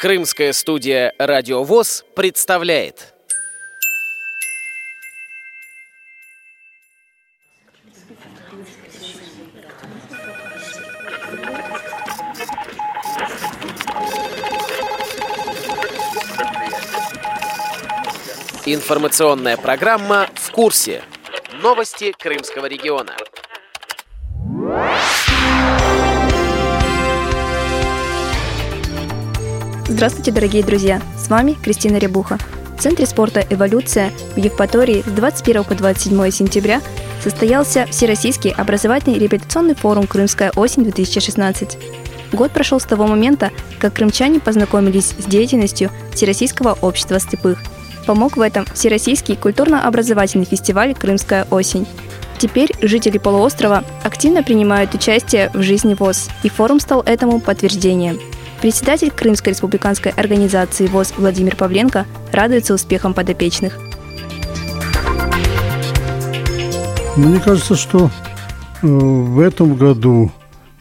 Крымская студия «Радиовоз» представляет. Информационная программа «В курсе». Новости Крымского региона. Здравствуйте, дорогие друзья! С вами Кристина Рябуха. В Центре спорта «Эволюция» в Евпатории с 21 по 27 сентября состоялся Всероссийский образовательный репетиционный форум «Крымская осень-2016». Год прошел с того момента, как крымчане познакомились с деятельностью Всероссийского общества слепых. Помог в этом Всероссийский культурно-образовательный фестиваль «Крымская осень». Теперь жители полуострова активно принимают участие в жизни ВОЗ, и форум стал этому подтверждением – Председатель Крымской республиканской организации ВОЗ Владимир Павленко радуется успехам подопечных. Мне кажется, что э, в этом году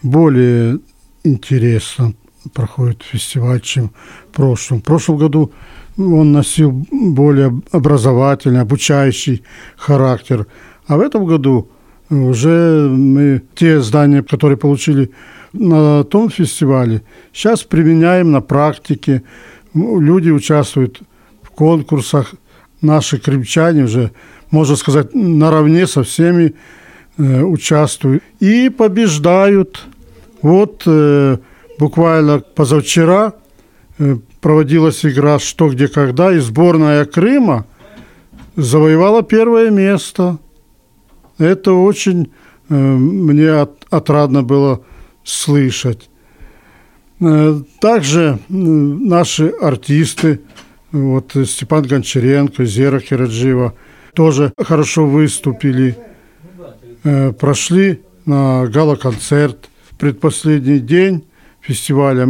более интересно проходит фестиваль, чем в прошлом. В прошлом году он носил более образовательный, обучающий характер. А в этом году уже мы те здания, которые получили на том фестивале, сейчас применяем на практике. Люди участвуют в конкурсах. Наши крымчане уже, можно сказать, наравне со всеми э, участвуют. И побеждают. Вот э, буквально позавчера э, проводилась игра «Что, где, когда», и сборная Крыма завоевала первое место. Это очень э, мне от, отрадно было слышать. Э, также наши артисты, вот Степан Гончаренко, Зера Кираджиева, тоже хорошо выступили. Э, прошли на гала-концерт в предпоследний день фестиваля.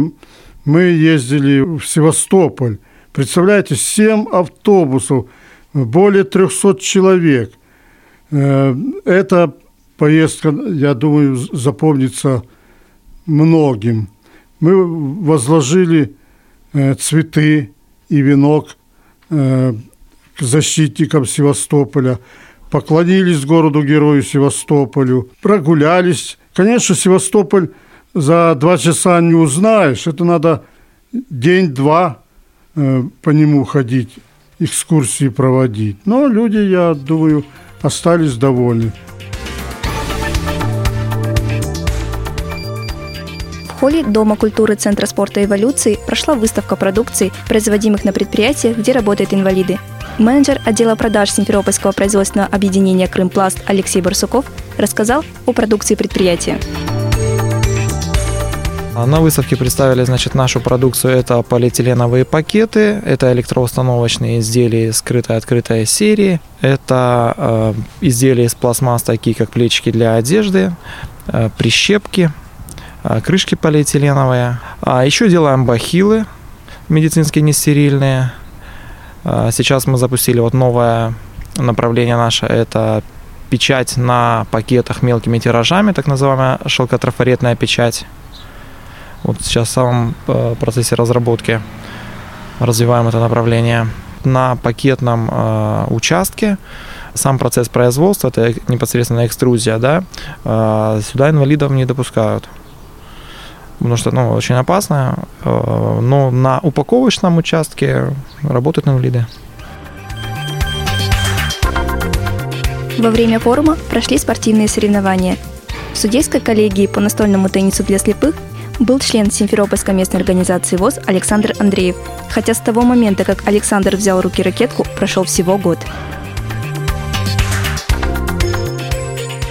Мы ездили в Севастополь. Представляете, 7 автобусов, более 300 человек. Э, эта поездка, я думаю, запомнится многим. Мы возложили э, цветы и венок э, к защитникам Севастополя, поклонились городу-герою Севастополю, прогулялись. Конечно, Севастополь за два часа не узнаешь, это надо день-два по нему ходить, экскурсии проводить. Но люди, я думаю, остались довольны. холле Дома культуры Центра спорта эволюции прошла выставка продукции, производимых на предприятиях, где работают инвалиды. Менеджер отдела продаж Симферопольского производственного объединения «Крымпласт» Алексей Барсуков рассказал о продукции предприятия. На выставке представили значит, нашу продукцию. Это полиэтиленовые пакеты, это электроустановочные изделия скрытая открытая серии, это э, изделия из пластмасс, такие как плечики для одежды, э, прищепки, а, крышки полиэтиленовые. А еще делаем бахилы медицинские нестерильные. А, сейчас мы запустили вот новое направление наше, это печать на пакетах мелкими тиражами, так называемая шелкотрафаретная печать. Вот сейчас в самом э, процессе разработки развиваем это направление. На пакетном э, участке сам процесс производства, это непосредственно экструзия, да, э, сюда инвалидов не допускают потому что ну, очень опасно. Э, но на упаковочном участке работают инвалиды. Во время форума прошли спортивные соревнования. В судейской коллегии по настольному теннису для слепых был член Симферопольской местной организации ВОЗ Александр Андреев, хотя с того момента, как Александр взял руки ракетку, прошел всего год.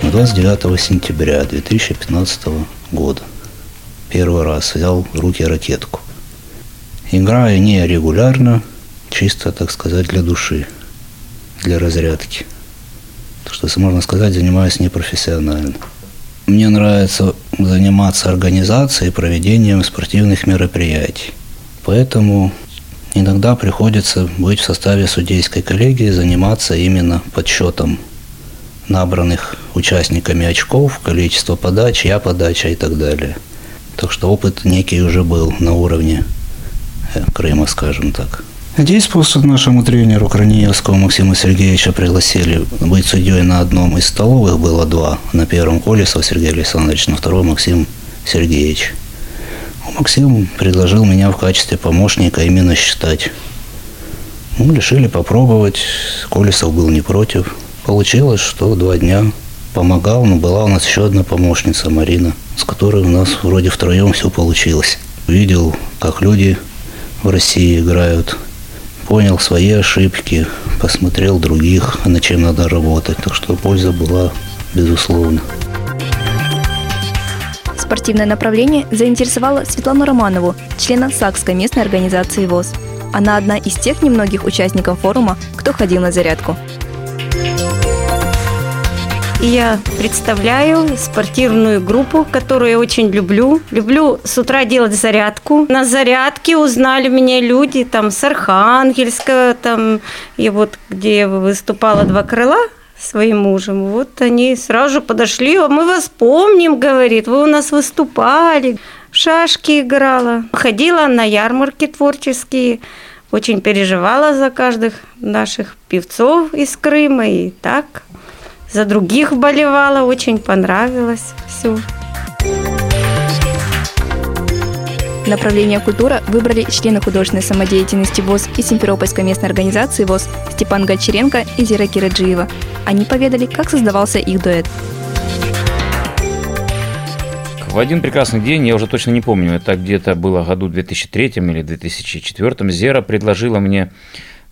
29 сентября 2015 года первый раз взял в руки ракетку. Играю не регулярно, чисто, так сказать, для души, для разрядки. Так что, можно сказать, занимаюсь непрофессионально. Мне нравится заниматься организацией и проведением спортивных мероприятий. Поэтому иногда приходится быть в составе судейской коллегии, заниматься именно подсчетом набранных участниками очков, количество подач, я подача и так далее – так что опыт некий уже был на уровне Крыма, скажем так. Здесь просто нашему тренеру Краниевскому Максиму Сергеевича пригласили быть судьей на одном из столовых, было два. На первом Колесов Сергей Александрович, на втором Максим Сергеевич. Максим предложил меня в качестве помощника именно считать. Ну, решили попробовать. Колесов был не против. Получилось, что два дня помогал, но была у нас еще одна помощница Марина, с которой у нас вроде втроем все получилось. Видел, как люди в России играют, понял свои ошибки, посмотрел других, над чем надо работать. Так что польза была безусловно. Спортивное направление заинтересовало Светлану Романову, члена Сакской местной организации ВОЗ. Она одна из тех немногих участников форума, кто ходил на зарядку. Я представляю спортивную группу, которую я очень люблю. Люблю с утра делать зарядку. На зарядке узнали меня люди там с Архангельска, там, и вот где я выступала два крыла, своим мужем. Вот они сразу подошли, а мы вас помним, говорит, вы у нас выступали, в шашки играла, ходила на ярмарки творческие, очень переживала за каждых наших певцов из Крыма и так за других болевала, очень понравилось все. Направление культура выбрали члены художественной самодеятельности ВОЗ и Симферопольской местной организации ВОЗ Степан Гончаренко и Зира Кираджиева. Они поведали, как создавался их дуэт. В один прекрасный день, я уже точно не помню, это где-то было году 2003 или 2004, Зера предложила мне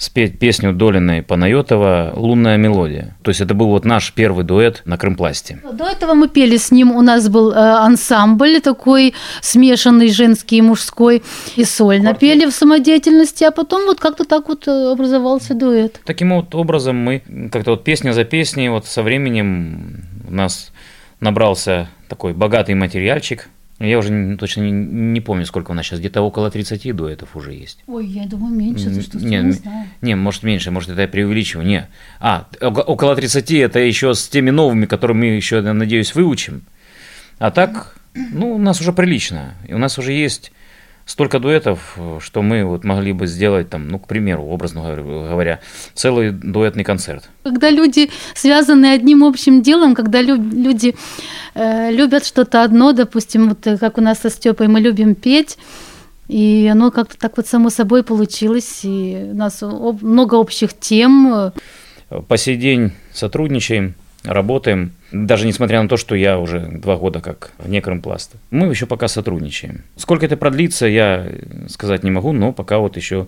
спеть песню Долиной Панайотова «Лунная мелодия». То есть это был вот наш первый дуэт на Крымпласте. До этого мы пели с ним, у нас был э, ансамбль такой смешанный, женский и мужской, и сольно пели в самодеятельности, а потом вот как-то так вот э, образовался дуэт. Таким вот образом мы как-то вот песня за песней, вот со временем у нас набрался такой богатый материальчик – я уже точно не, не помню, сколько у нас сейчас. Где-то около 30 дуэтов уже есть. Ой, я думаю, меньше. Ты что, не, не, знаю. не, может меньше, может это я преувеличиваю. Не. А, около 30 это еще с теми новыми, которые мы еще, надеюсь, выучим. А так, ну, у нас уже прилично. И у нас уже есть столько дуэтов, что мы вот могли бы сделать там, ну, к примеру, образно говоря, целый дуэтный концерт. Когда люди связаны одним общим делом, когда люди э, любят что-то одно, допустим, вот э, как у нас со Степой, мы любим петь, и оно как-то так вот само собой получилось, и у нас много общих тем. По сей день сотрудничаем, работаем, даже несмотря на то, что я уже два года как вне Крымпласта. Мы еще пока сотрудничаем. Сколько это продлится, я сказать не могу, но пока вот еще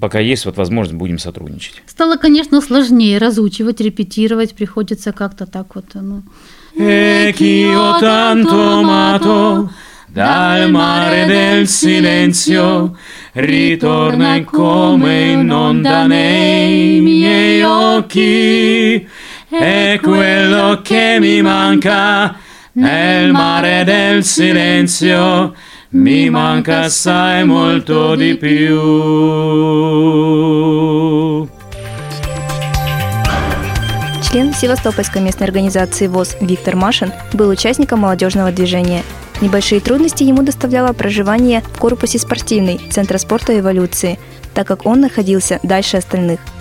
пока есть вот возможность, будем сотрудничать. Стало, конечно, сложнее разучивать, репетировать, приходится как-то так вот. Ну. dal mare del silenzio, ritorna come in onda nei miei occhi. È quello che mi manca nel mare del silenzio, mi manca assai molto di più. Член Севастопольской местной организации ВОЗ Виктор Машин был участником молодежного движения. Небольшие трудности ему доставляло проживание в корпусе спортивной Центра спорта эволюции, так как он находился дальше остальных –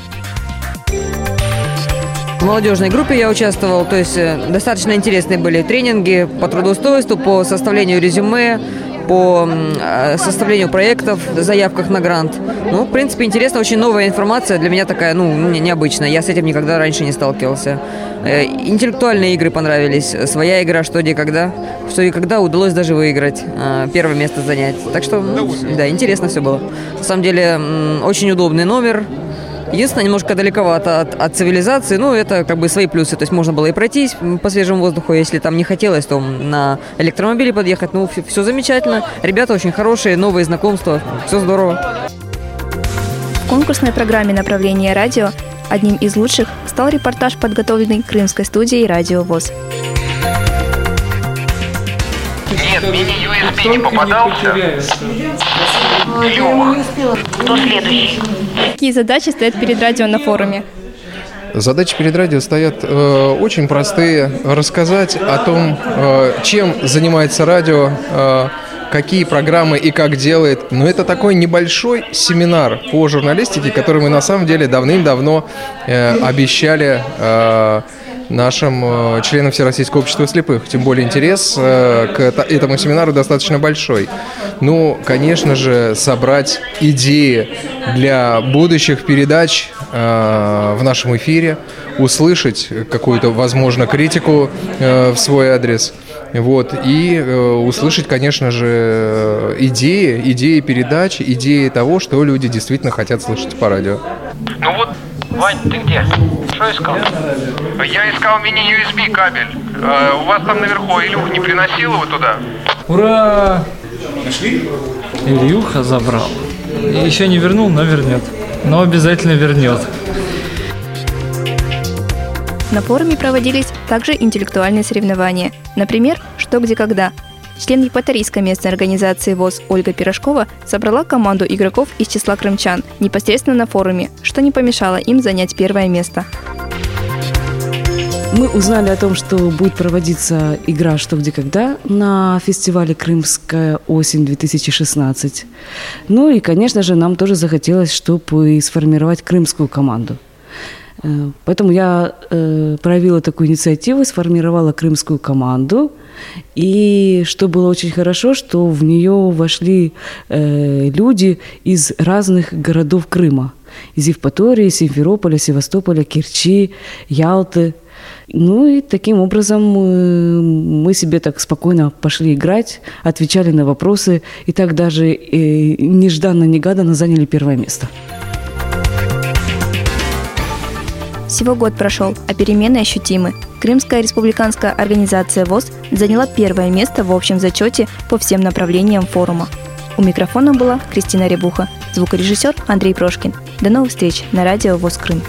молодежной группе я участвовал, то есть э, достаточно интересные были тренинги по трудоустройству, по составлению резюме, по э, составлению проектов, заявках на грант. Ну, в принципе, интересно, очень новая информация для меня такая, ну, необычная. Я с этим никогда раньше не сталкивался. Э, интеллектуальные игры понравились. Своя игра «Что, где, когда». «Что и когда» удалось даже выиграть, первое место занять. Так что, ну, да, интересно все было. На самом деле, очень удобный номер, Единственное, немножко далековато от, от цивилизации, ну, это как бы свои плюсы. То есть можно было и пройтись по свежему воздуху, если там не хотелось, то на электромобиле подъехать. Ну, все, все замечательно. Ребята очень хорошие, новые знакомства. Все здорово. В конкурсной программе направления радио одним из лучших стал репортаж, подготовленный Крымской студией «Радио ВОЗ». Нет, мини-USB не попадался. Ой, Кто следующий? Какие задачи стоят перед радио на форуме? Задачи перед радио стоят э, очень простые. Рассказать о том, э, чем занимается радио, э, какие программы и как делает. Но это такой небольшой семинар по журналистике, который мы на самом деле давным-давно э, обещали э, нашим э, членам Всероссийского общества слепых. Тем более интерес э, к этому семинару достаточно большой. Ну, конечно же, собрать идеи для будущих передач э, в нашем эфире, услышать какую-то, возможно, критику в свой адрес. Вот, и услышать, конечно же, идеи, идеи передач, идеи того, что люди действительно хотят слышать по радио. Ну вот Вань, ты где? Что искал? Я искал мини-USB кабель. А, у вас там наверху Илюх не приносил его туда? Ура! Нашли? Ильюха забрал. Еще не вернул, но вернет. Но обязательно вернет. На форуме проводились также интеллектуальные соревнования. Например, «Что, где, когда», Член Екатеринской местной организации ВОЗ Ольга Пирожкова собрала команду игроков из числа крымчан непосредственно на форуме, что не помешало им занять первое место. Мы узнали о том, что будет проводиться игра «Что, где, когда» на фестивале «Крымская осень-2016». Ну и, конечно же, нам тоже захотелось, чтобы сформировать крымскую команду. Э, поэтому я э, проявила такую инициативу, сформировала крымскую команду. И что было очень хорошо, что в нее вошли э, люди из разных городов Крыма. Из Евпатории, Симферополя, Севастополя, Керчи, Ялты. Ну и таким образом мы, мы себе так спокойно пошли играть, отвечали на вопросы, и так даже э, нежданно-негаданно заняли первое место. Всего год прошел, а перемены ощутимы. Крымская республиканская организация ВОЗ заняла первое место в общем зачете по всем направлениям форума. У микрофона была Кристина Рябуха, звукорежиссер Андрей Прошкин. До новых встреч на радио ВОЗ Крым.